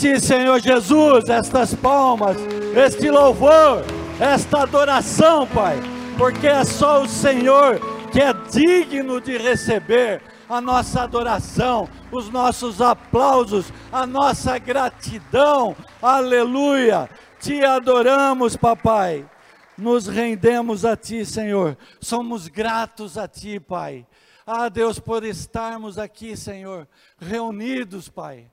ti, Senhor Jesus, estas palmas, este louvor, esta adoração, Pai, porque é só o Senhor que é digno de receber a nossa adoração, os nossos aplausos, a nossa gratidão. Aleluia! Te adoramos, papai. Nos rendemos a ti, Senhor. Somos gratos a ti, Pai. Ah, Deus, por estarmos aqui, Senhor, reunidos, Pai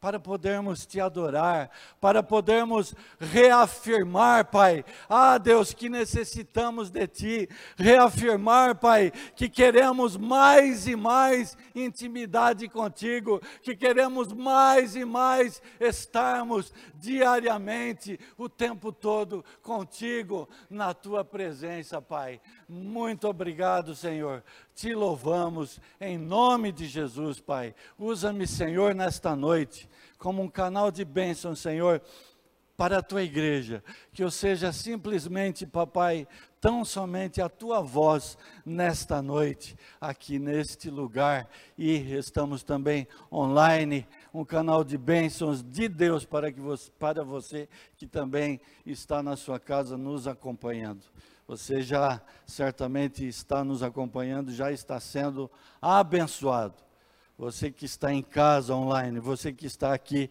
para podermos te adorar, para podermos reafirmar, Pai, ah Deus, que necessitamos de Ti, reafirmar, Pai, que queremos mais e mais intimidade contigo, que queremos mais e mais estarmos diariamente, o tempo todo contigo, na Tua presença, Pai. Muito obrigado, Senhor. Te louvamos em nome de Jesus, Pai. Usa-me, Senhor, nesta noite como um canal de bênção, Senhor, para a tua igreja. Que eu seja simplesmente, papai, tão somente a tua voz nesta noite, aqui neste lugar. E estamos também online, um canal de bênçãos de Deus para, que você, para você que também está na sua casa nos acompanhando. Você já certamente está nos acompanhando, já está sendo abençoado. Você que está em casa online, você que está aqui,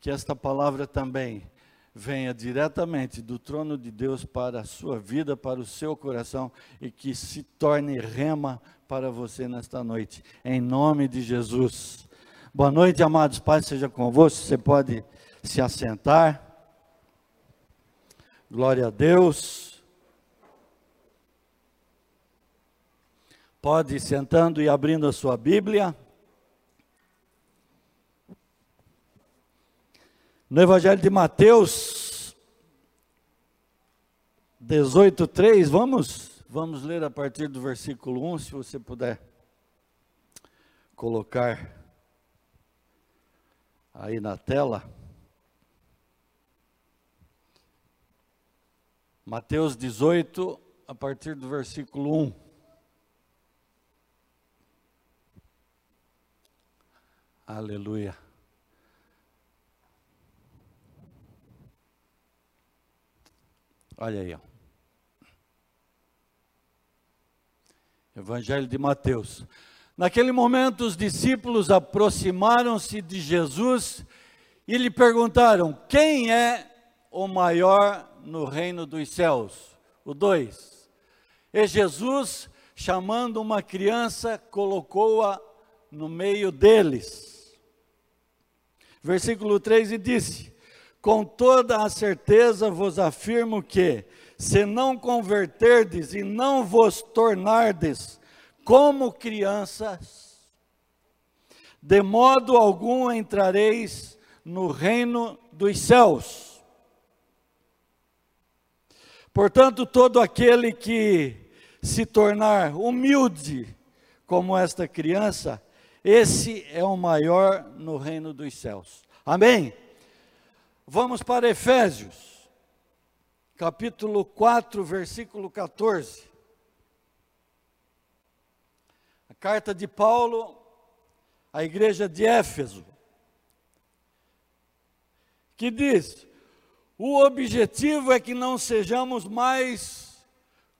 que esta palavra também venha diretamente do trono de Deus para a sua vida, para o seu coração e que se torne rema para você nesta noite, em nome de Jesus. Boa noite, amados pais, seja convosco. Você pode se assentar. Glória a Deus. Pode ir sentando e abrindo a sua Bíblia. No Evangelho de Mateus 18:3, vamos vamos ler a partir do versículo 1, se você puder colocar aí na tela. Mateus 18, a partir do versículo 1. Aleluia. Olha aí, ó. Evangelho de Mateus. Naquele momento, os discípulos aproximaram-se de Jesus e lhe perguntaram: Quem é o maior no reino dos céus? O 2. E Jesus, chamando uma criança, colocou-a no meio deles versículo 3, e disse: Com toda a certeza vos afirmo que, se não converterdes e não vos tornardes como crianças, de modo algum entrareis no reino dos céus. Portanto, todo aquele que se tornar humilde como esta criança, esse é o maior no reino dos céus. Amém? Vamos para Efésios, capítulo 4, versículo 14. A carta de Paulo à igreja de Éfeso, que diz: o objetivo é que não sejamos mais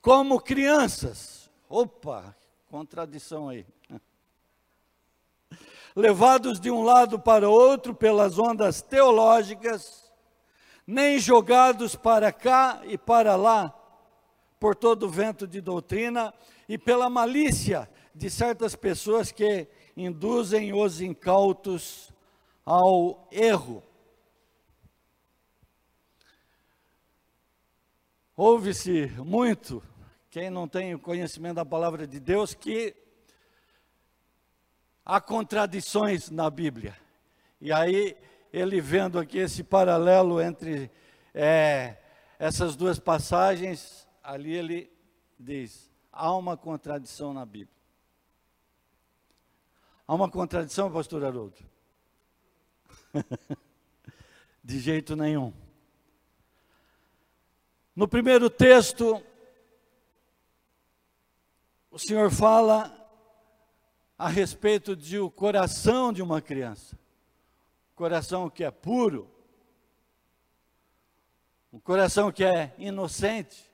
como crianças. Opa, contradição aí levados de um lado para outro pelas ondas teológicas, nem jogados para cá e para lá por todo o vento de doutrina e pela malícia de certas pessoas que induzem os incautos ao erro. Ouve-se muito, quem não tem o conhecimento da palavra de Deus, que há contradições na Bíblia. E aí, ele vendo aqui esse paralelo entre é, essas duas passagens, ali ele diz: há uma contradição na Bíblia. Há uma contradição, pastor Haroldo? De jeito nenhum. No primeiro texto, o Senhor fala a respeito de o coração de uma criança. coração que é puro, um coração que é inocente.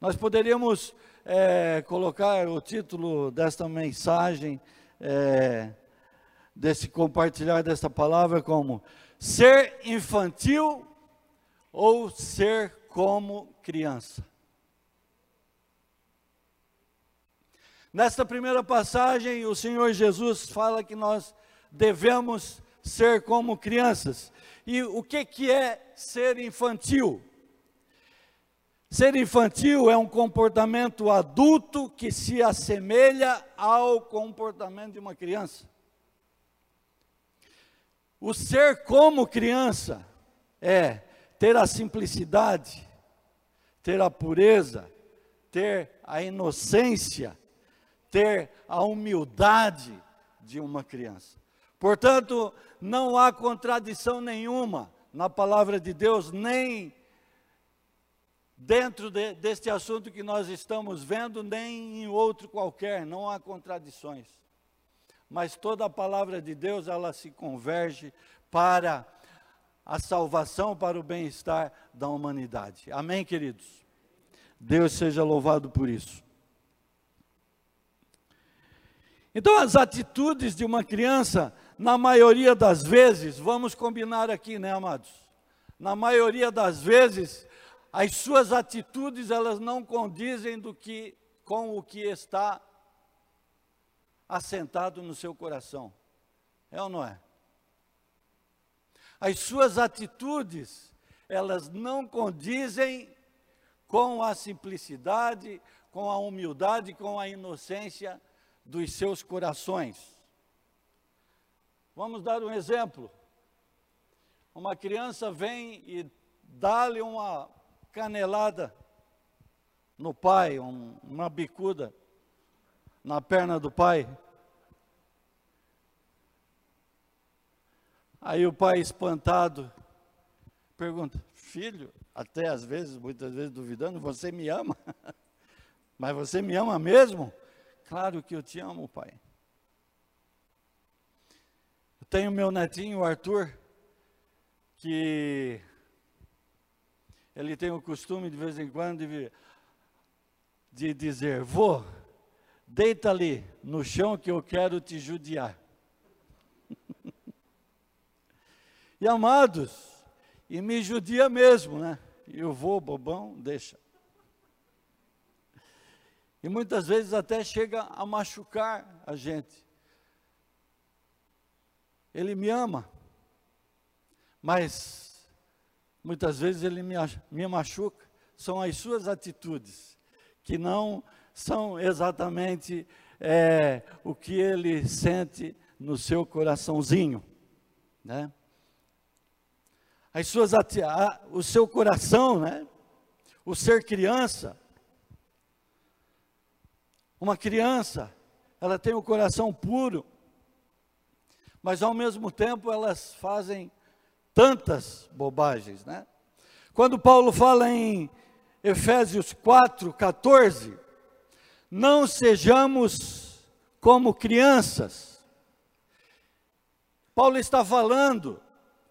Nós poderíamos é, colocar o título desta mensagem, é, desse compartilhar desta palavra, como ser infantil ou ser como criança. Nesta primeira passagem, o Senhor Jesus fala que nós devemos ser como crianças. E o que, que é ser infantil? Ser infantil é um comportamento adulto que se assemelha ao comportamento de uma criança. O ser como criança é ter a simplicidade, ter a pureza, ter a inocência, ter a humildade de uma criança. Portanto, não há contradição nenhuma na palavra de Deus, nem dentro de, deste assunto que nós estamos vendo, nem em outro qualquer, não há contradições. Mas toda a palavra de Deus, ela se converge para a salvação, para o bem-estar da humanidade. Amém, queridos? Deus seja louvado por isso. Então, as atitudes de uma criança, na maioria das vezes, vamos combinar aqui, né, amados? Na maioria das vezes, as suas atitudes elas não condizem do que com o que está assentado no seu coração. É ou não é? As suas atitudes, elas não condizem com a simplicidade, com a humildade, com a inocência dos seus corações. Vamos dar um exemplo. Uma criança vem e dá-lhe uma canelada no pai, um, uma bicuda na perna do pai. Aí o pai, espantado, pergunta: Filho, até às vezes, muitas vezes duvidando, você me ama? Mas você me ama mesmo? Claro que eu te amo, pai. Eu tenho meu netinho, Arthur, que ele tem o costume de vez em quando de, de dizer: Vô, deita ali no chão que eu quero te judiar. e amados, e me judia mesmo, né? E eu vou, bobão, deixa. E muitas vezes até chega a machucar a gente. Ele me ama, mas muitas vezes ele me, me machuca. São as suas atitudes que não são exatamente é, o que ele sente no seu coraçãozinho, né? As suas o seu coração, né? O ser criança, uma criança, ela tem o coração puro, mas ao mesmo tempo elas fazem tantas bobagens, né? Quando Paulo fala em Efésios 4, 14, não sejamos como crianças. Paulo está falando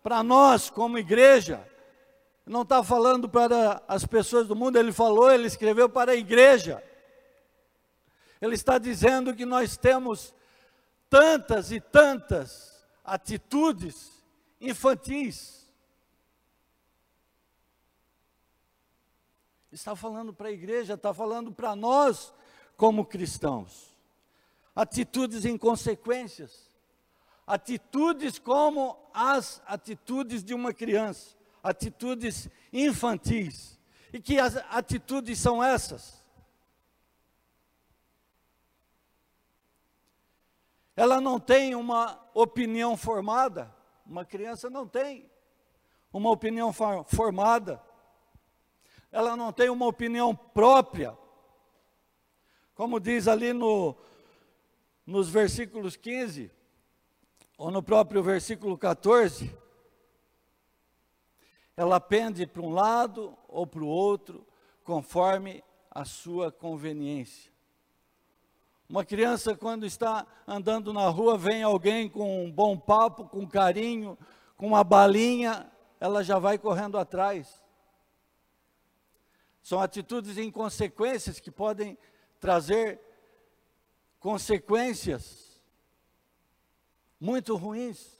para nós, como igreja, não está falando para as pessoas do mundo, ele falou, ele escreveu para a igreja. Ele está dizendo que nós temos tantas e tantas atitudes infantis. Está falando para a igreja, está falando para nós como cristãos. Atitudes inconsequências. Atitudes como as atitudes de uma criança. Atitudes infantis. E que atitudes são essas? Ela não tem uma opinião formada, uma criança não tem uma opinião formada, ela não tem uma opinião própria, como diz ali no, nos versículos 15, ou no próprio versículo 14, ela pende para um lado ou para o outro, conforme a sua conveniência. Uma criança, quando está andando na rua, vem alguém com um bom papo, com carinho, com uma balinha, ela já vai correndo atrás. São atitudes inconsequências que podem trazer consequências muito ruins.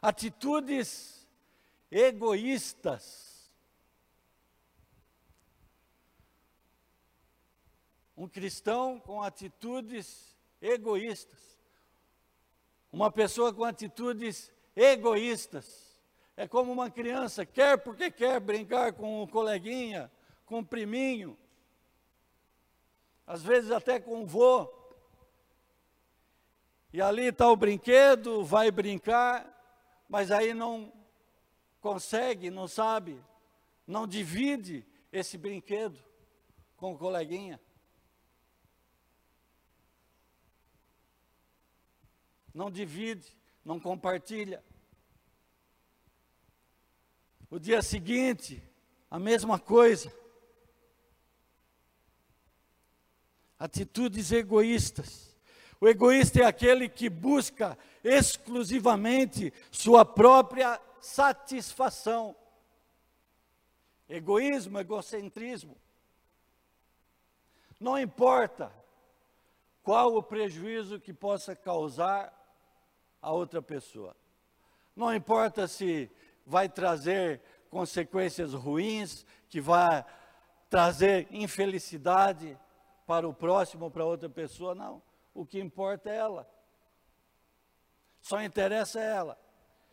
Atitudes egoístas. Um cristão com atitudes egoístas. Uma pessoa com atitudes egoístas é como uma criança, quer porque quer brincar com o coleguinha, com o priminho, às vezes até com o vô. E ali está o brinquedo, vai brincar, mas aí não consegue, não sabe, não divide esse brinquedo com o coleguinha. Não divide, não compartilha. O dia seguinte, a mesma coisa. Atitudes egoístas. O egoísta é aquele que busca exclusivamente sua própria satisfação. Egoísmo, egocentrismo. Não importa qual o prejuízo que possa causar a outra pessoa. Não importa se vai trazer consequências ruins, que vai trazer infelicidade para o próximo, para outra pessoa, não. O que importa é ela. Só interessa ela.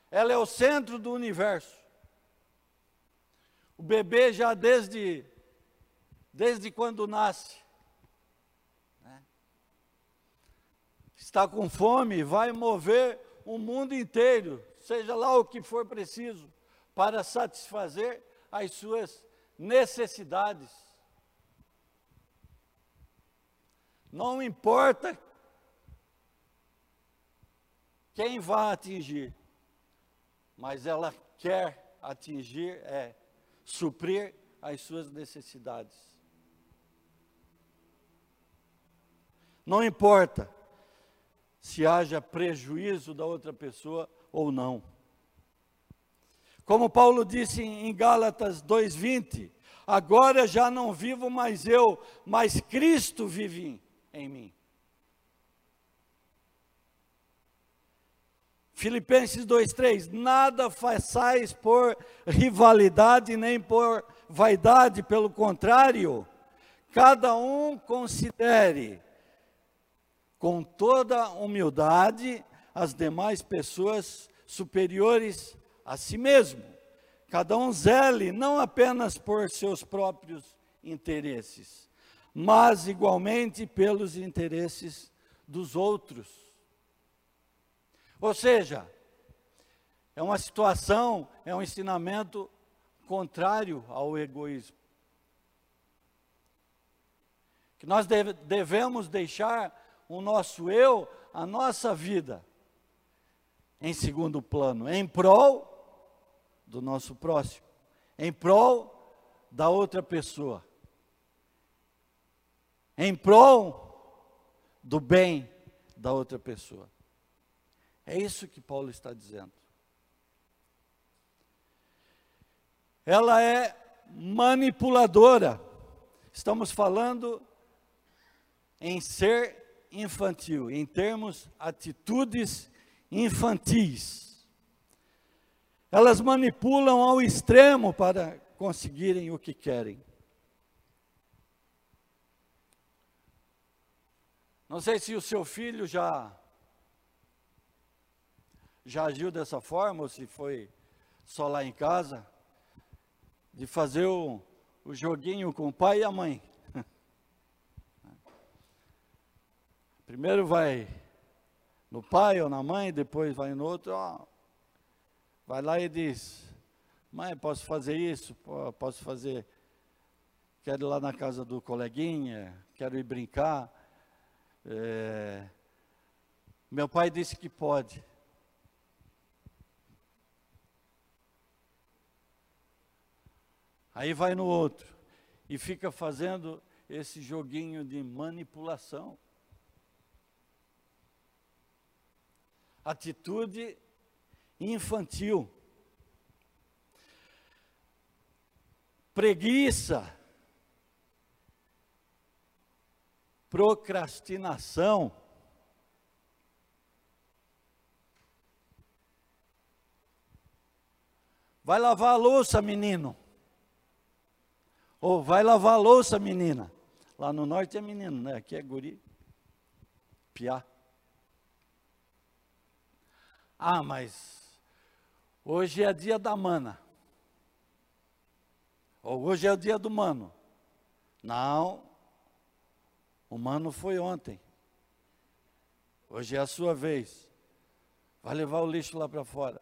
Ela é o centro do universo. O bebê já desde desde quando nasce está com fome, vai mover o mundo inteiro seja lá o que for preciso, para satisfazer as suas necessidades. Não importa quem vai atingir, mas ela quer atingir, é suprir as suas necessidades. Não importa se haja prejuízo da outra pessoa ou não. Como Paulo disse em Gálatas 2:20, agora já não vivo mais eu, mas Cristo vive em mim. Filipenses 2:3, nada façais por rivalidade nem por vaidade, pelo contrário, cada um considere com toda humildade as demais pessoas superiores a si mesmo. Cada um zele não apenas por seus próprios interesses, mas igualmente pelos interesses dos outros. Ou seja, é uma situação, é um ensinamento contrário ao egoísmo. Que nós deve, devemos deixar o nosso eu, a nossa vida, em segundo plano, em prol do nosso próximo, em prol da outra pessoa, em prol do bem da outra pessoa. É isso que Paulo está dizendo. Ela é manipuladora. Estamos falando em ser infantil, em termos atitudes infantis. Elas manipulam ao extremo para conseguirem o que querem. Não sei se o seu filho já já agiu dessa forma ou se foi só lá em casa de fazer o, o joguinho com o pai e a mãe. Primeiro vai no pai ou na mãe, depois vai no outro, ó, vai lá e diz: Mãe, posso fazer isso? Posso fazer. Quero ir lá na casa do coleguinha, quero ir brincar. É, meu pai disse que pode. Aí vai no outro. e fica fazendo esse joguinho de manipulação. Atitude infantil. Preguiça. Procrastinação. Vai lavar a louça, menino. Ou vai lavar a louça, menina. Lá no norte é menino, né? Aqui é guri. Piá. Ah, mas hoje é dia da mana. Ou hoje é o dia do mano. Não. O mano foi ontem. Hoje é a sua vez. Vai levar o lixo lá para fora.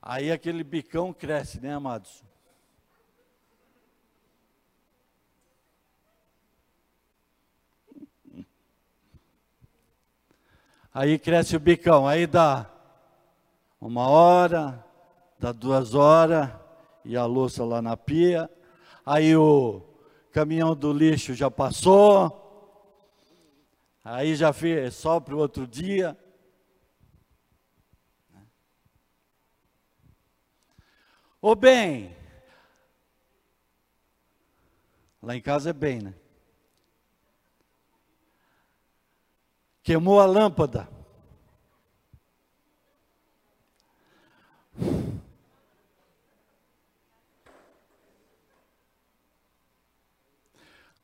Aí aquele bicão cresce, né, amados? Aí cresce o bicão, aí dá uma hora, dá duas horas, e a louça lá na pia. Aí o caminhão do lixo já passou, aí já fez só para o outro dia. Ô bem, lá em casa é bem, né? Queimou a lâmpada.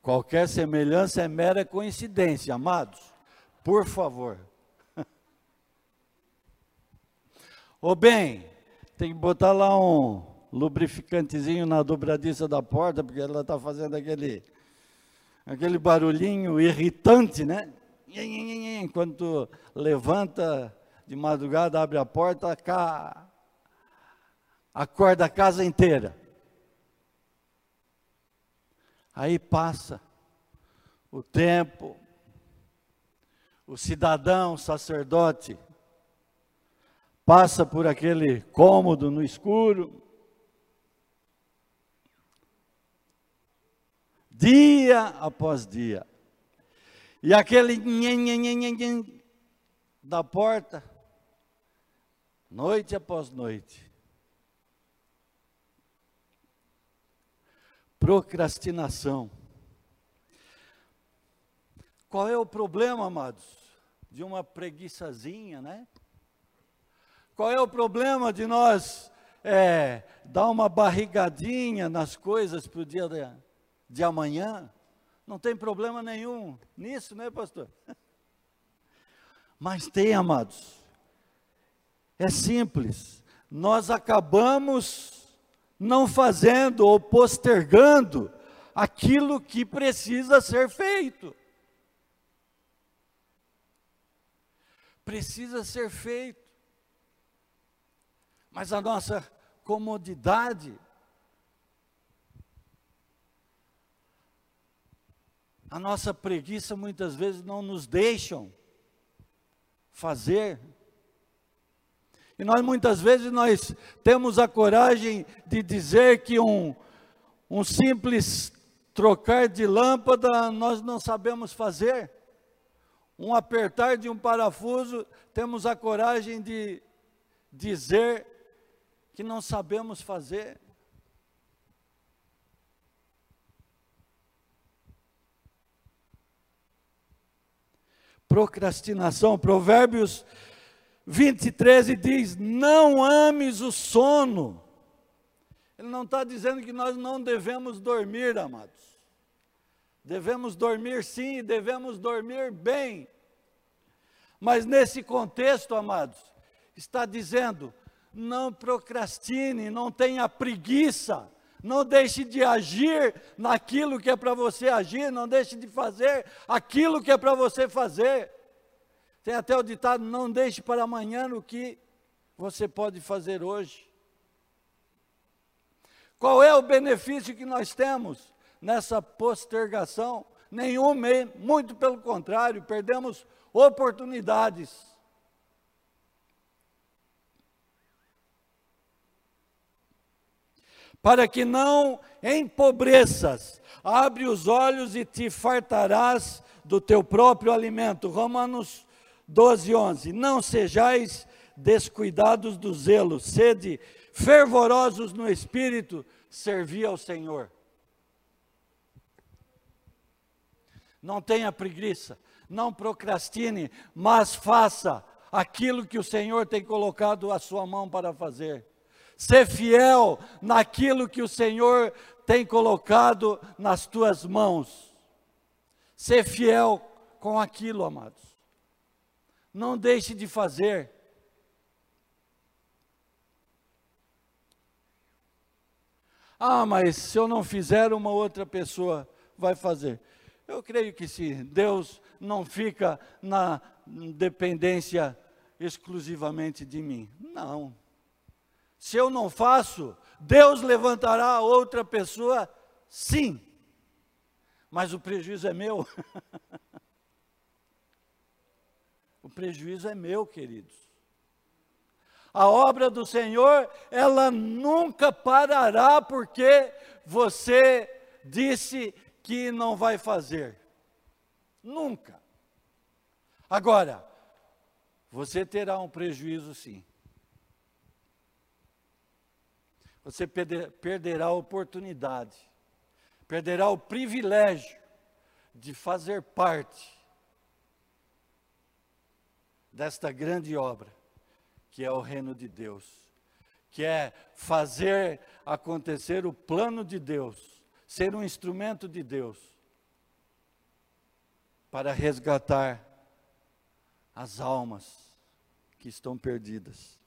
Qualquer semelhança é mera coincidência, amados. Por favor. Ô bem, tem que botar lá um lubrificantezinho na dobradiça da porta, porque ela está fazendo aquele, aquele barulhinho irritante, né? Enquanto levanta de madrugada, abre a porta, cá, acorda a casa inteira. Aí passa o tempo, o cidadão, o sacerdote, passa por aquele cômodo no escuro, dia após dia, e aquele da porta, noite após noite. Procrastinação. Qual é o problema, amados? De uma preguiçazinha, né? Qual é o problema de nós é, dar uma barrigadinha nas coisas para o dia de, de amanhã? Não tem problema nenhum nisso, né, pastor? Mas tem, amados. É simples. Nós acabamos não fazendo ou postergando aquilo que precisa ser feito. Precisa ser feito mas a nossa comodidade, a nossa preguiça muitas vezes não nos deixam fazer. E nós muitas vezes nós temos a coragem de dizer que um, um simples trocar de lâmpada nós não sabemos fazer. Um apertar de um parafuso, temos a coragem de dizer que não sabemos fazer. Procrastinação, Provérbios 20, 13 diz: Não ames o sono. Ele não está dizendo que nós não devemos dormir, amados. Devemos dormir sim, devemos dormir bem. Mas nesse contexto, amados, está dizendo: não procrastine, não tenha preguiça, não deixe de agir naquilo que é para você agir, não deixe de fazer aquilo que é para você fazer. Tem até o ditado: não deixe para amanhã o que você pode fazer hoje. Qual é o benefício que nós temos nessa postergação? Nenhum, muito pelo contrário, perdemos oportunidades. Para que não empobreças. Abre os olhos e te fartarás do teu próprio alimento. Romanos 12, 11. Não sejais descuidados do zelo, sede fervorosos no espírito, servi ao Senhor. Não tenha preguiça, não procrastine, mas faça aquilo que o Senhor tem colocado a sua mão para fazer. Ser fiel naquilo que o Senhor tem colocado nas tuas mãos. Ser fiel com aquilo, amados. Não deixe de fazer. Ah, mas se eu não fizer, uma outra pessoa vai fazer. Eu creio que sim. Deus não fica na dependência exclusivamente de mim. Não. Se eu não faço, Deus levantará outra pessoa, sim. Mas o prejuízo é meu. o prejuízo é meu, queridos. A obra do Senhor, ela nunca parará porque você disse que não vai fazer. Nunca. Agora, você terá um prejuízo sim. Você perderá a oportunidade, perderá o privilégio de fazer parte desta grande obra, que é o reino de Deus, que é fazer acontecer o plano de Deus, ser um instrumento de Deus para resgatar as almas que estão perdidas.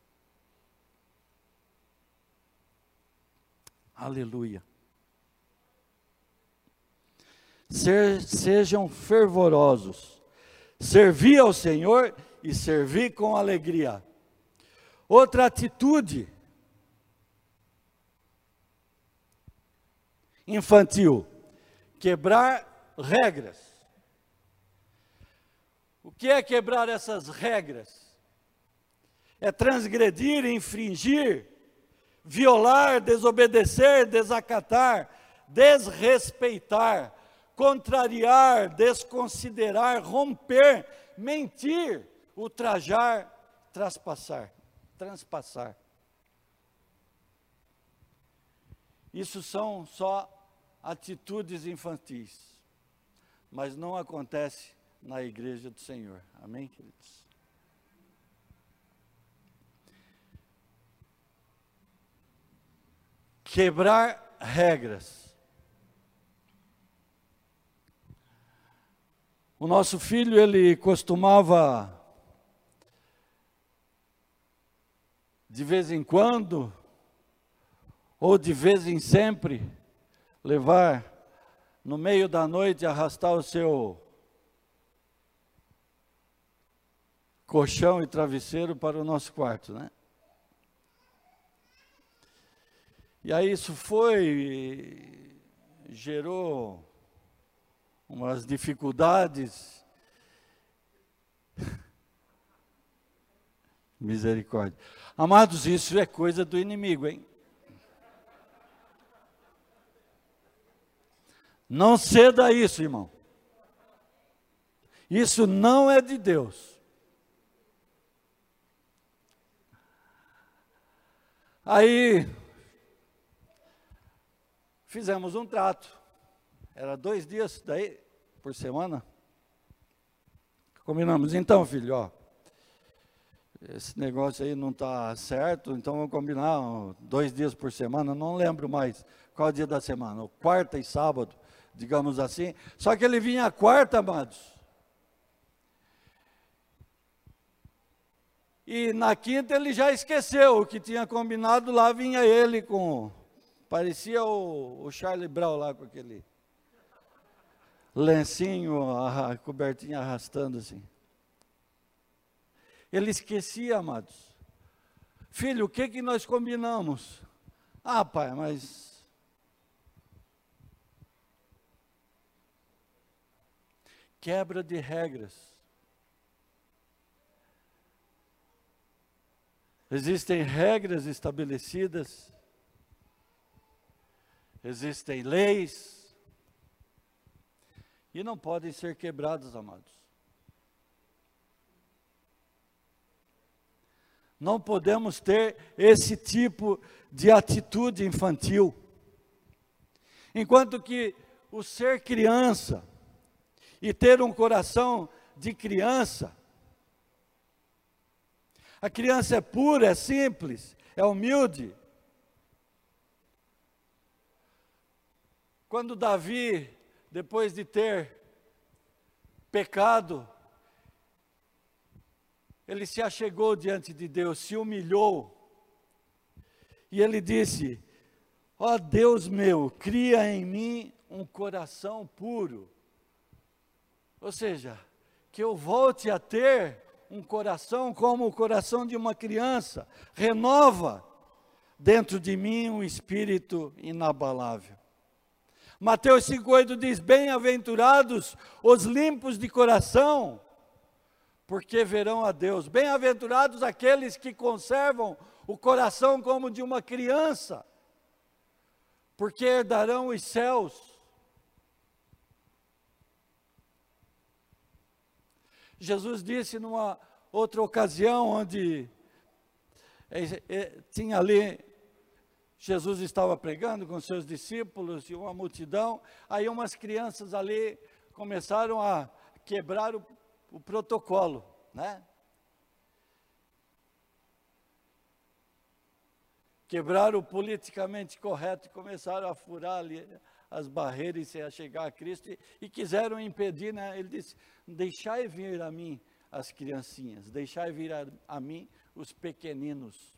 Aleluia. Ser, sejam fervorosos, servir ao Senhor e servir com alegria. Outra atitude infantil, quebrar regras. O que é quebrar essas regras? É transgredir, infringir violar, desobedecer, desacatar, desrespeitar, contrariar, desconsiderar, romper, mentir, ultrajar, traspassar, transpassar. Isso são só atitudes infantis, mas não acontece na igreja do Senhor. Amém, queridos? Quebrar regras. O nosso filho, ele costumava, de vez em quando, ou de vez em sempre, levar no meio da noite, arrastar o seu colchão e travesseiro para o nosso quarto, né? E aí isso foi, gerou umas dificuldades. Misericórdia. Amados, isso é coisa do inimigo, hein? Não ceda a isso, irmão. Isso não é de Deus. Aí, fizemos um trato. Era dois dias daí por semana. Combinamos, então, filho, ó, esse negócio aí não está certo, então vamos combinar dois dias por semana, não lembro mais qual dia da semana, quarta e sábado, digamos assim. Só que ele vinha quarta, amados. E na quinta ele já esqueceu o que tinha combinado, lá vinha ele com Parecia o, o Charlie Brown lá com aquele lencinho, a, a cobertinha arrastando assim. Ele esquecia, amados. Filho, o que que nós combinamos? Ah, pai, mas quebra de regras. Existem regras estabelecidas existem leis e não podem ser quebradas, amados. Não podemos ter esse tipo de atitude infantil. Enquanto que o ser criança e ter um coração de criança, a criança é pura, é simples, é humilde. Quando Davi, depois de ter pecado, ele se achegou diante de Deus, se humilhou, e ele disse: Ó oh Deus meu, cria em mim um coração puro. Ou seja, que eu volte a ter um coração como o coração de uma criança, renova dentro de mim um espírito inabalável. Mateus 5,8 diz: Bem-aventurados os limpos de coração, porque verão a Deus. Bem-aventurados aqueles que conservam o coração como de uma criança, porque herdarão os céus. Jesus disse numa outra ocasião, onde é, é, tinha ali, Jesus estava pregando com seus discípulos e uma multidão, aí umas crianças ali começaram a quebrar o o protocolo, né? Quebraram o politicamente correto e começaram a furar ali as barreiras e a chegar a Cristo e, e quiseram impedir, né? Ele disse: Deixai vir a mim as criancinhas, deixai vir a, a mim os pequeninos,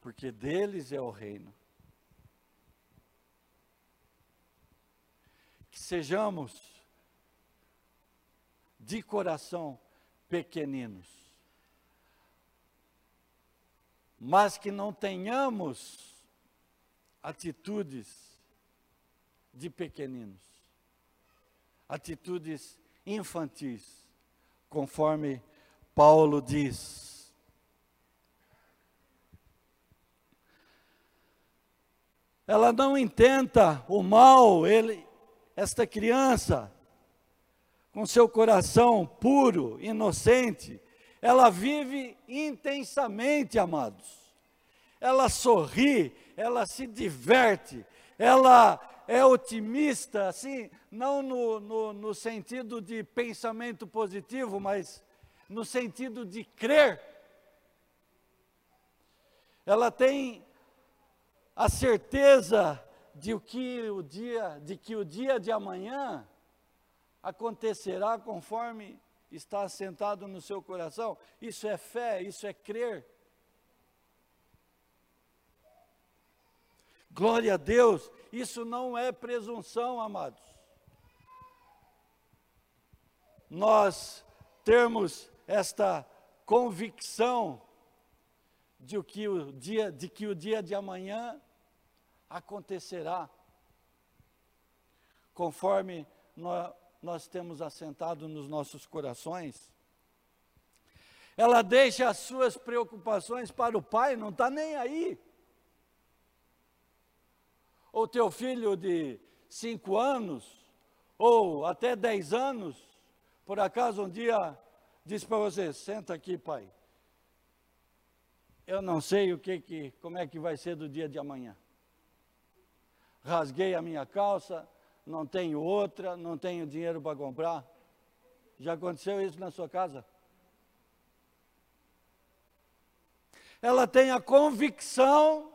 porque deles é o reino. Que sejamos de coração pequeninos. Mas que não tenhamos atitudes de pequeninos, atitudes infantis, conforme Paulo diz. Ela não intenta o mal, ele, esta criança, com seu coração puro, inocente, ela vive intensamente, amados. Ela sorri, ela se diverte, ela é otimista, assim, não no, no, no sentido de pensamento positivo, mas no sentido de crer. Ela tem a certeza de que o dia, de que o dia de amanhã acontecerá conforme está assentado no seu coração. Isso é fé, isso é crer. Glória a Deus, isso não é presunção, amados. Nós termos esta convicção de que o dia de que o dia de amanhã acontecerá conforme nós, temos assentado nos nossos corações. Ela deixa as suas preocupações para o pai, não está nem aí. Ou teu filho de cinco anos, ou até dez anos, por acaso um dia diz para você: senta aqui, pai. Eu não sei o que, que, como é que vai ser do dia de amanhã. Rasguei a minha calça, não tenho outra, não tenho dinheiro para comprar. Já aconteceu isso na sua casa? Ela tem a convicção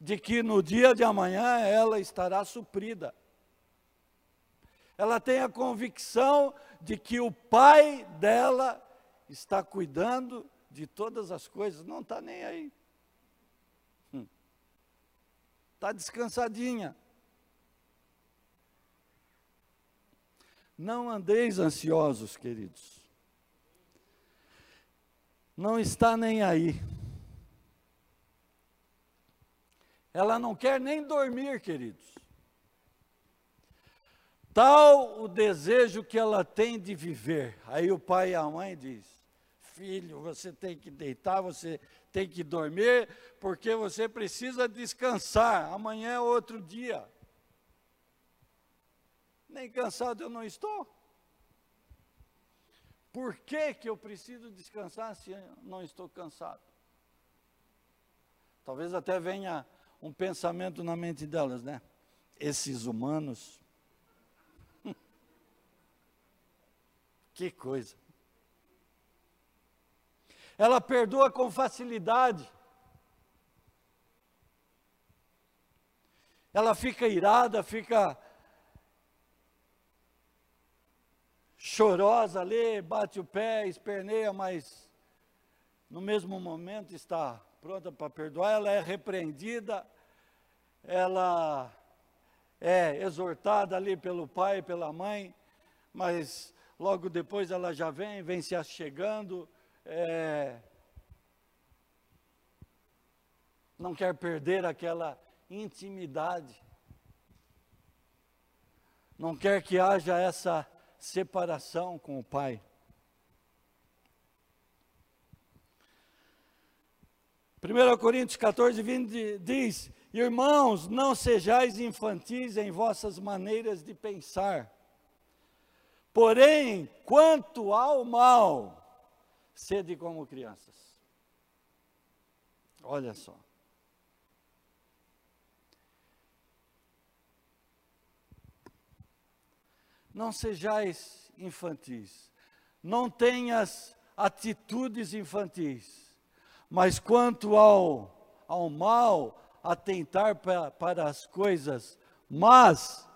de que no dia de amanhã ela estará suprida. Ela tem a convicção de que o pai dela está cuidando de todas as coisas, não está nem aí. Está descansadinha. Não andeis ansiosos, queridos. Não está nem aí. Ela não quer nem dormir, queridos. Tal o desejo que ela tem de viver. Aí o pai e a mãe diz: filho, você tem que deitar, você tem que dormir, porque você precisa descansar. Amanhã é outro dia. Nem cansado eu não estou. Por que, que eu preciso descansar se não estou cansado? Talvez até venha um pensamento na mente delas, né? Esses humanos. que coisa. Ela perdoa com facilidade. Ela fica irada, fica chorosa ali, bate o pé, esperneia, mas no mesmo momento está pronta para perdoar, ela é repreendida, ela é exortada ali pelo pai, pela mãe, mas logo depois ela já vem, vem se achegando, é, não quer perder aquela intimidade, não quer que haja essa separação com o pai. 1 Coríntios 14, 20 diz: Irmãos, não sejais infantis em vossas maneiras de pensar. Porém, quanto ao mal, sede como crianças. Olha só. Não sejais infantis, não tenhas atitudes infantis, mas quanto ao, ao mal, atentar para, para as coisas, mas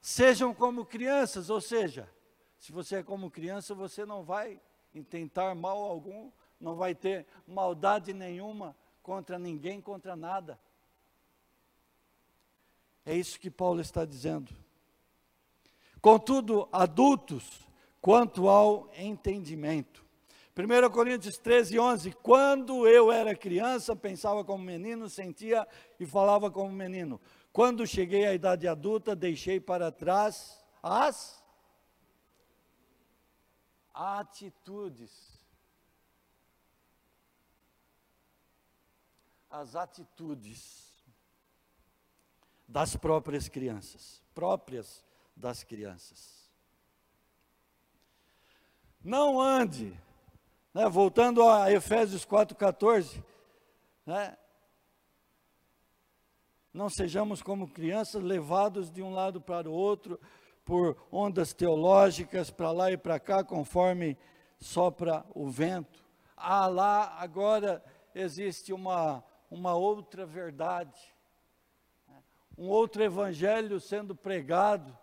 sejam como crianças, ou seja, se você é como criança, você não vai intentar mal algum, não vai ter maldade nenhuma contra ninguém, contra nada. É isso que Paulo está dizendo. Contudo, adultos, quanto ao entendimento. 1 Coríntios 13, 11. Quando eu era criança, pensava como menino, sentia e falava como menino. Quando cheguei à idade adulta, deixei para trás as atitudes. As atitudes das próprias crianças, próprias das crianças. Não ande, né, voltando a Efésios 4,14, né, não sejamos como crianças levados de um lado para o outro por ondas teológicas para lá e para cá, conforme sopra o vento. Ah, lá agora existe uma, uma outra verdade, né, um outro evangelho sendo pregado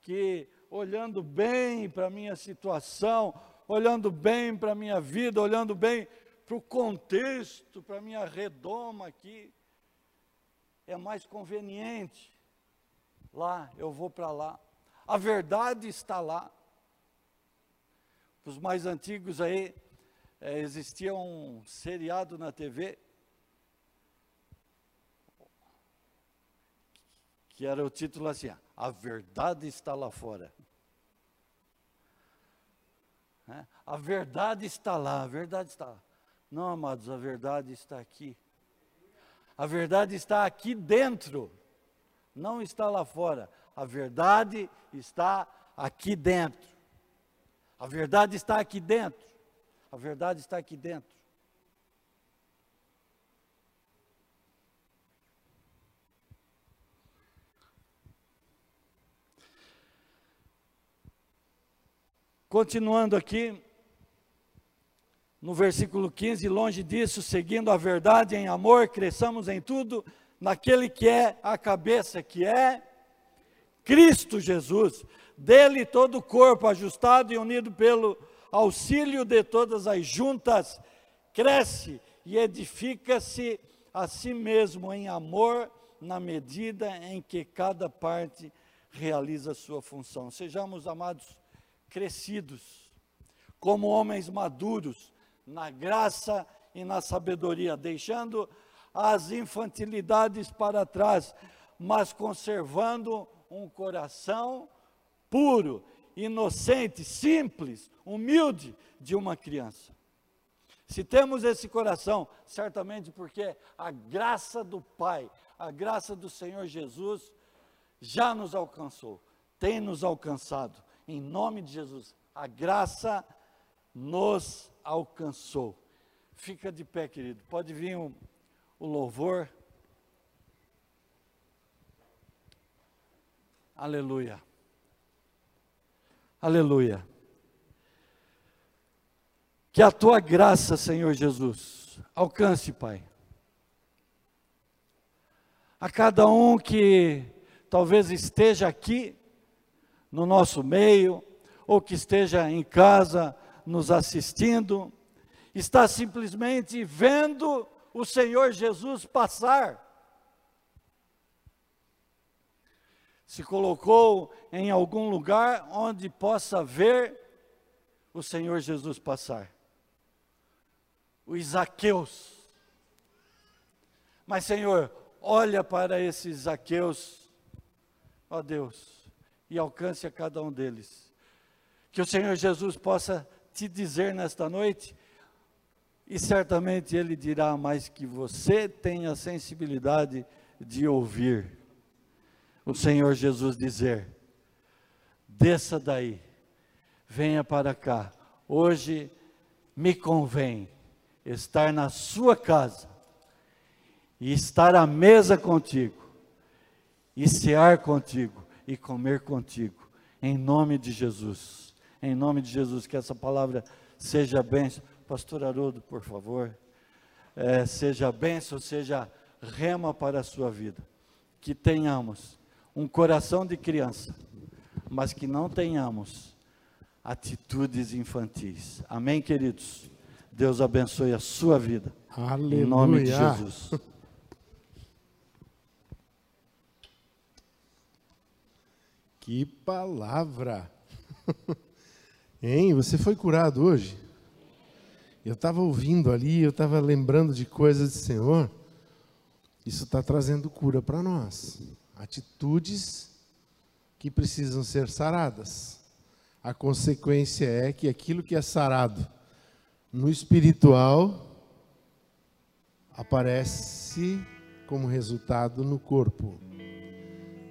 que olhando bem para a minha situação, olhando bem para a minha vida, olhando bem para o contexto, para a minha redoma aqui, é mais conveniente. Lá, eu vou para lá. A verdade está lá. Os mais antigos aí, é, existia um seriado na TV, que era o título assim, a verdade está lá fora. É? A verdade está lá, a verdade está lá. Não, amados, a verdade está aqui. A verdade está aqui dentro, não está lá fora. A verdade está aqui dentro. A verdade está aqui dentro. A verdade está aqui dentro. Continuando aqui, no versículo 15, longe disso, seguindo a verdade em amor, cresçamos em tudo naquele que é a cabeça, que é Cristo Jesus. Dele todo o corpo, ajustado e unido pelo auxílio de todas as juntas, cresce e edifica-se a si mesmo em amor, na medida em que cada parte realiza sua função. Sejamos amados crescidos, como homens maduros, na graça e na sabedoria, deixando as infantilidades para trás, mas conservando um coração puro, inocente, simples, humilde de uma criança. Se temos esse coração, certamente porque a graça do Pai, a graça do Senhor Jesus já nos alcançou, tem nos alcançado. Em nome de Jesus, a graça nos alcançou. Fica de pé, querido. Pode vir o, o louvor. Aleluia. Aleluia. Que a tua graça, Senhor Jesus, alcance, Pai. A cada um que talvez esteja aqui no nosso meio, ou que esteja em casa nos assistindo, está simplesmente vendo o Senhor Jesus passar. Se colocou em algum lugar onde possa ver o Senhor Jesus passar os Zaqueus. Mas, Senhor, olha para esses Zaqueus, ó Deus, e alcance a cada um deles. Que o Senhor Jesus possa te dizer nesta noite, e certamente Ele dirá, mas que você tenha sensibilidade de ouvir o Senhor Jesus dizer: desça daí, venha para cá, hoje me convém estar na sua casa e estar à mesa contigo, e cear contigo e comer contigo, em nome de Jesus. Em nome de Jesus, que essa palavra seja bênção. Pastor Haroldo, por favor. É, seja bênção, seja rema para a sua vida. Que tenhamos um coração de criança, mas que não tenhamos atitudes infantis. Amém, queridos? Deus abençoe a sua vida. Aleluia. Em nome de Jesus. Que palavra! Hein? Você foi curado hoje? Eu estava ouvindo ali, eu estava lembrando de coisas do Senhor. Isso está trazendo cura para nós. Atitudes que precisam ser saradas. A consequência é que aquilo que é sarado no espiritual aparece como resultado no corpo.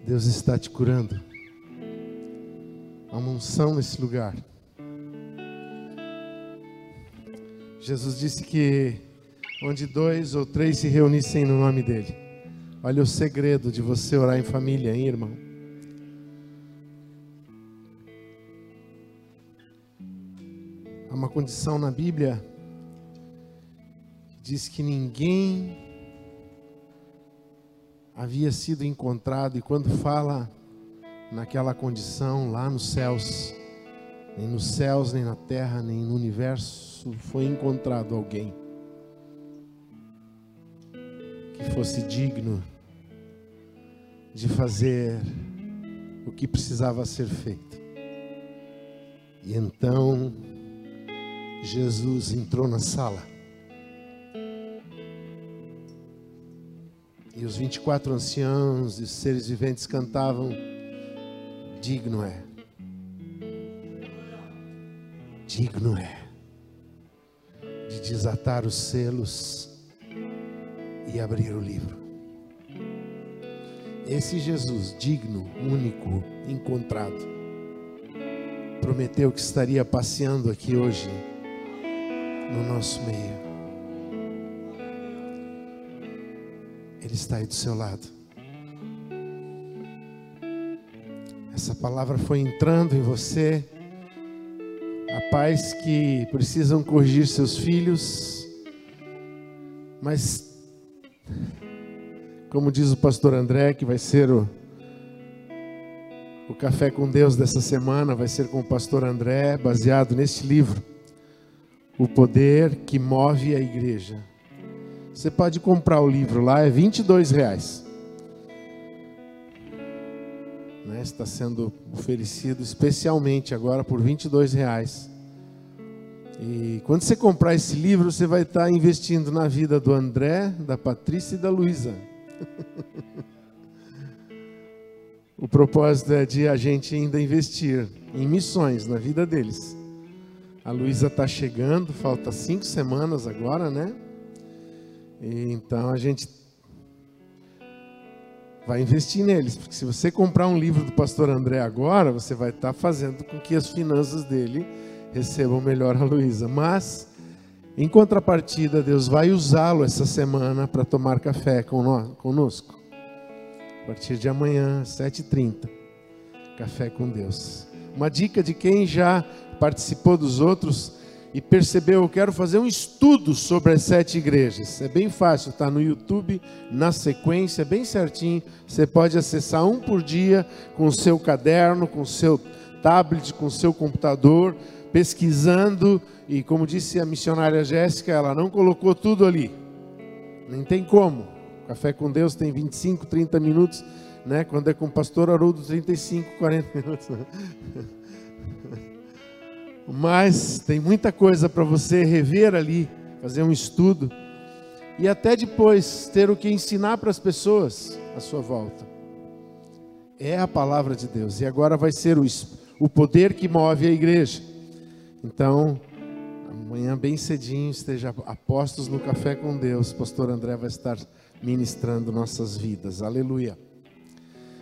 Deus está te curando. Há uma unção nesse lugar. Jesus disse que onde dois ou três se reunissem no nome dele. Olha o segredo de você orar em família, hein, irmão? Há uma condição na Bíblia diz que ninguém havia sido encontrado e quando fala naquela condição lá nos céus, nem nos céus, nem na terra, nem no universo foi encontrado alguém que fosse digno de fazer o que precisava ser feito. E então Jesus entrou na sala. E os 24 anciãos e seres viventes cantavam: Digno é. Digno é de desatar os selos e abrir o livro. Esse Jesus, digno, único, encontrado, prometeu que estaria passeando aqui hoje no nosso meio. Ele está aí do seu lado. Essa palavra foi entrando em você. Há pais que precisam corrigir seus filhos, mas, como diz o pastor André, que vai ser o, o café com Deus dessa semana, vai ser com o pastor André, baseado neste livro o poder que move a igreja. Você pode comprar o livro lá, é 22 reais. Né, está sendo oferecido especialmente agora por 22 reais. E quando você comprar esse livro, você vai estar investindo na vida do André, da Patrícia e da Luísa. O propósito é de a gente ainda investir em missões na vida deles A Luísa está chegando, falta cinco semanas agora, né? E então a gente vai investir neles, porque se você comprar um livro do pastor André agora, você vai estar tá fazendo com que as finanças dele recebam melhor a Luísa. Mas, em contrapartida, Deus vai usá-lo essa semana para tomar café conosco. A partir de amanhã, 7h30. Café com Deus. Uma dica de quem já participou dos outros e percebeu, eu quero fazer um estudo sobre as sete igrejas. É bem fácil, está no YouTube, na sequência, bem certinho. Você pode acessar um por dia com o seu caderno, com o seu tablet, com o seu computador, pesquisando. E como disse a missionária Jéssica, ela não colocou tudo ali. Nem tem como. Café com Deus tem 25, 30 minutos, né? Quando é com o pastor Haroldo, 35, 40 minutos. Mas tem muita coisa para você rever ali, fazer um estudo e até depois ter o que ensinar para as pessoas à sua volta. É a palavra de Deus e agora vai ser o, o poder que move a igreja. Então, amanhã bem cedinho, esteja apostos no café com Deus. Pastor André vai estar ministrando nossas vidas. Aleluia.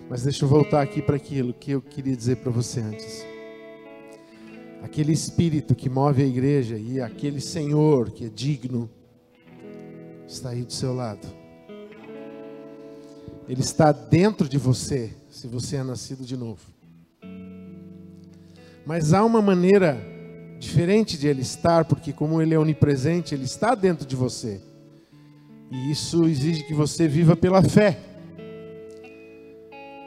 Mas deixa eu voltar aqui para aquilo que eu queria dizer para você antes aquele espírito que move a igreja e aquele Senhor que é digno está aí do seu lado. Ele está dentro de você, se você é nascido de novo. Mas há uma maneira diferente de ele estar, porque como ele é onipresente, ele está dentro de você. E isso exige que você viva pela fé.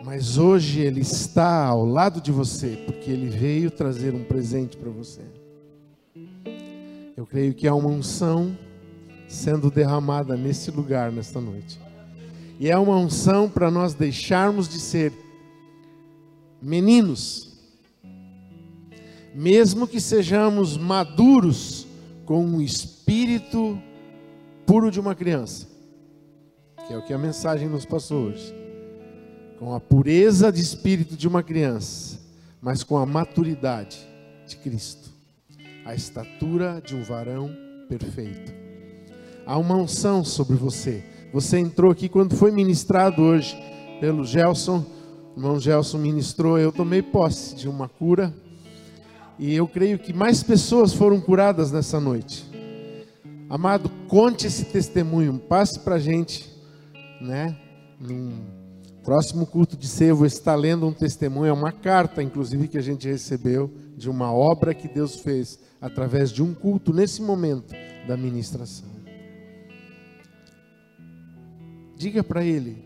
Mas hoje Ele está ao lado de você, porque Ele veio trazer um presente para você. Eu creio que há uma unção sendo derramada nesse lugar nesta noite. E é uma unção para nós deixarmos de ser meninos, mesmo que sejamos maduros com o espírito puro de uma criança, que é o que a mensagem nos passou hoje com a pureza de espírito de uma criança, mas com a maturidade de Cristo, a estatura de um varão perfeito. Há uma unção sobre você. Você entrou aqui quando foi ministrado hoje pelo Gelson, o irmão Gelson ministrou, eu tomei posse de uma cura. E eu creio que mais pessoas foram curadas nessa noite. Amado, conte esse testemunho, passe para a gente, né? Num Próximo culto de vou estar lendo um testemunho, é uma carta, inclusive, que a gente recebeu de uma obra que Deus fez através de um culto nesse momento da ministração. Diga para ele,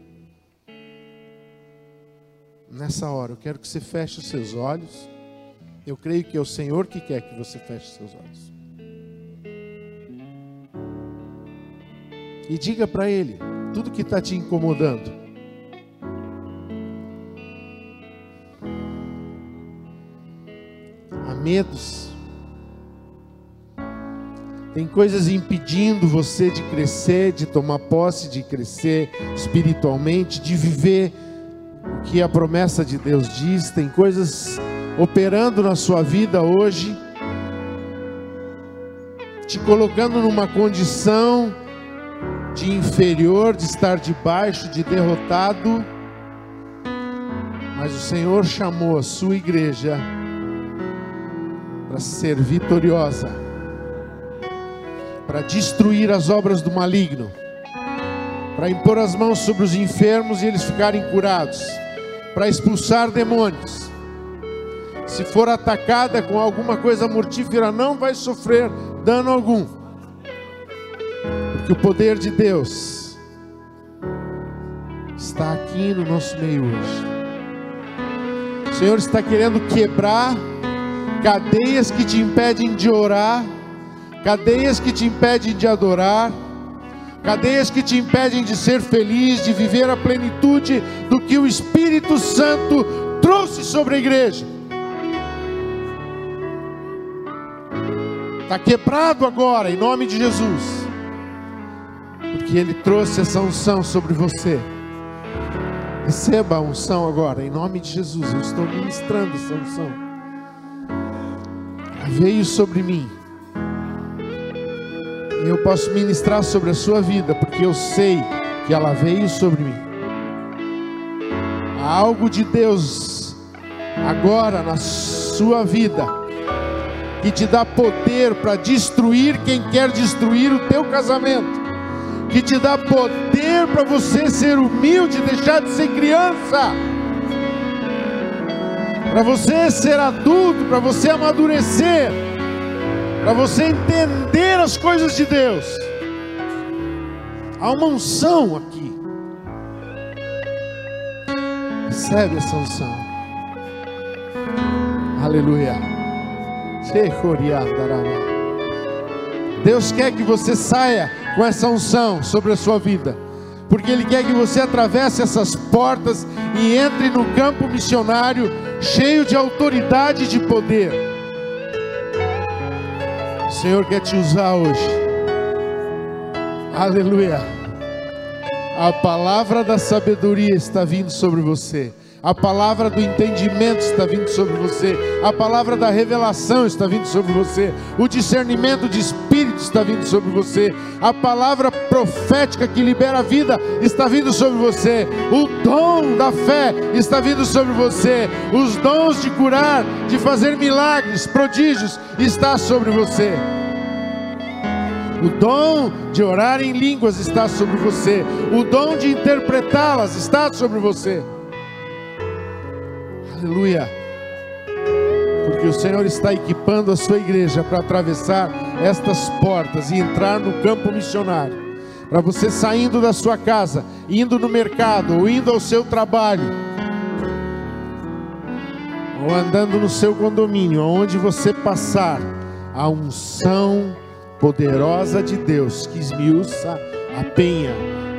nessa hora, eu quero que você feche os seus olhos. Eu creio que é o Senhor que quer que você feche seus olhos. E diga para ele tudo que está te incomodando. medos. Tem coisas impedindo você de crescer, de tomar posse, de crescer espiritualmente, de viver o que a promessa de Deus diz. Tem coisas operando na sua vida hoje, te colocando numa condição de inferior, de estar debaixo, de derrotado. Mas o Senhor chamou a sua igreja para ser vitoriosa, para destruir as obras do maligno, para impor as mãos sobre os enfermos e eles ficarem curados, para expulsar demônios. Se for atacada com alguma coisa mortífera, não vai sofrer dano algum, porque o poder de Deus está aqui no nosso meio hoje. O Senhor está querendo quebrar cadeias que te impedem de orar, cadeias que te impedem de adorar, cadeias que te impedem de ser feliz, de viver a plenitude do que o Espírito Santo trouxe sobre a igreja. Está quebrado agora, em nome de Jesus, porque Ele trouxe essa unção sobre você. Receba a unção agora, em nome de Jesus. Eu estou ministrando essa unção. veio sobre mim. E eu posso ministrar sobre a sua vida, porque eu sei que ela veio sobre mim. Há algo de Deus agora na sua vida que te dá poder para destruir quem quer destruir o teu casamento, que te dá poder para você ser humilde, deixar de ser criança, para você ser adulto, para você amadurecer, para você entender as coisas de Deus. Há uma unção aqui. Recebe essa unção. Aleluia. Deus quer que você saia com essa unção sobre a sua vida, porque Ele quer que você atravesse essas portas e entre no campo missionário cheio de autoridade e de poder. O Senhor quer te usar hoje. Aleluia. A palavra da sabedoria está vindo sobre você. A palavra do entendimento está vindo sobre você. A palavra da revelação está vindo sobre você. O discernimento de espírito está vindo sobre você. A palavra profética que libera a vida está vindo sobre você. O dom da fé está vindo sobre você. Os dons de curar, de fazer milagres, prodígios está sobre você. O dom de orar em línguas está sobre você. O dom de interpretá-las está sobre você. Aleluia. Porque o Senhor está equipando a sua igreja para atravessar estas portas e entrar no campo missionário. Para você saindo da sua casa, indo no mercado, ou indo ao seu trabalho, ou andando no seu condomínio, onde você passar, a unção poderosa de Deus que esmiuça a penha,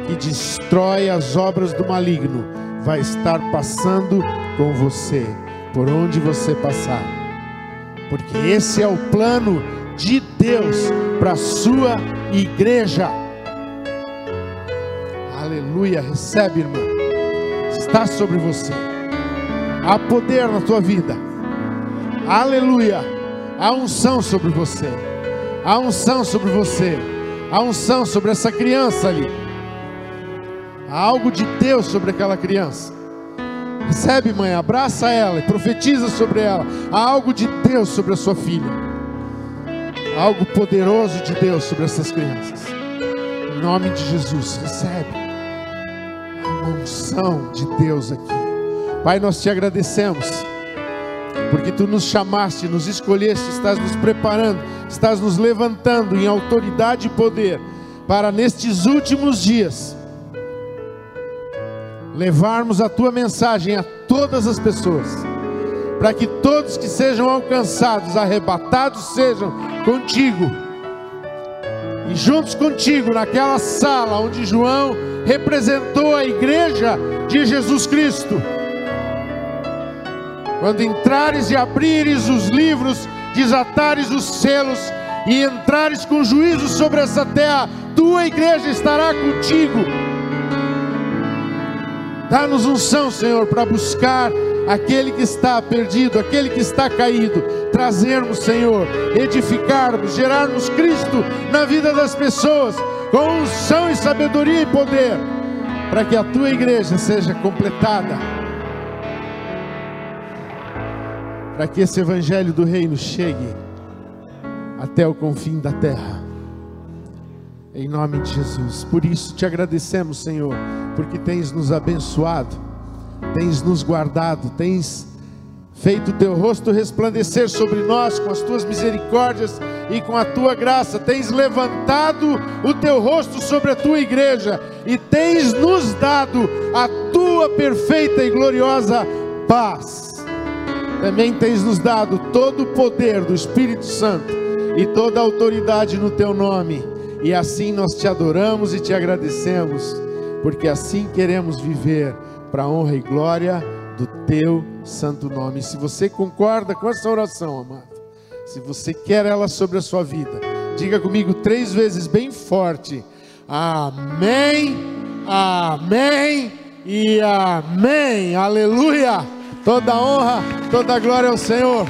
que destrói as obras do maligno, vai estar passando com você, por onde você passar, porque esse é o plano de Deus para a sua igreja. Aleluia, recebe, irmã, está sobre você, há poder na tua vida, aleluia, há unção sobre você, há unção sobre você, há unção sobre essa criança ali, há algo de Deus sobre aquela criança. Recebe, mãe, abraça ela e profetiza sobre ela. Há algo de Deus sobre a sua filha. Há algo poderoso de Deus sobre essas crianças. Em nome de Jesus, recebe a unção de Deus aqui. Pai, nós te agradecemos, porque tu nos chamaste, nos escolheste, estás nos preparando, estás nos levantando em autoridade e poder para nestes últimos dias levarmos a tua mensagem a todas as pessoas, para que todos que sejam alcançados, arrebatados sejam contigo, e juntos contigo, naquela sala onde João representou a igreja de Jesus Cristo. Quando entrares e abrires os livros, desatares os selos e entrares com juízo sobre essa terra, tua igreja estará contigo Dá-nos unção, Senhor, para buscar aquele que está perdido, aquele que está caído, trazermos, Senhor, edificarmos, gerarmos Cristo na vida das pessoas, com unção e sabedoria e poder, para que a tua igreja seja completada, para que esse evangelho do reino chegue até o confim da terra. Em nome de Jesus. Por isso te agradecemos, Senhor, porque tens nos abençoado, tens nos guardado, tens feito o teu rosto resplandecer sobre nós com as tuas misericórdias e com a tua graça, tens levantado o teu rosto sobre a tua igreja e tens nos dado a tua perfeita e gloriosa paz. Também tens nos dado todo o poder do Espírito Santo e toda a autoridade no teu nome e assim nós te adoramos e te agradecemos, porque assim queremos viver para a honra e glória do teu santo nome. Se você concorda com essa oração, amado, se você quer ela sobre a sua vida, diga comigo três vezes bem forte: Amém, Amém e Amém. Aleluia! Toda honra, toda glória ao Senhor.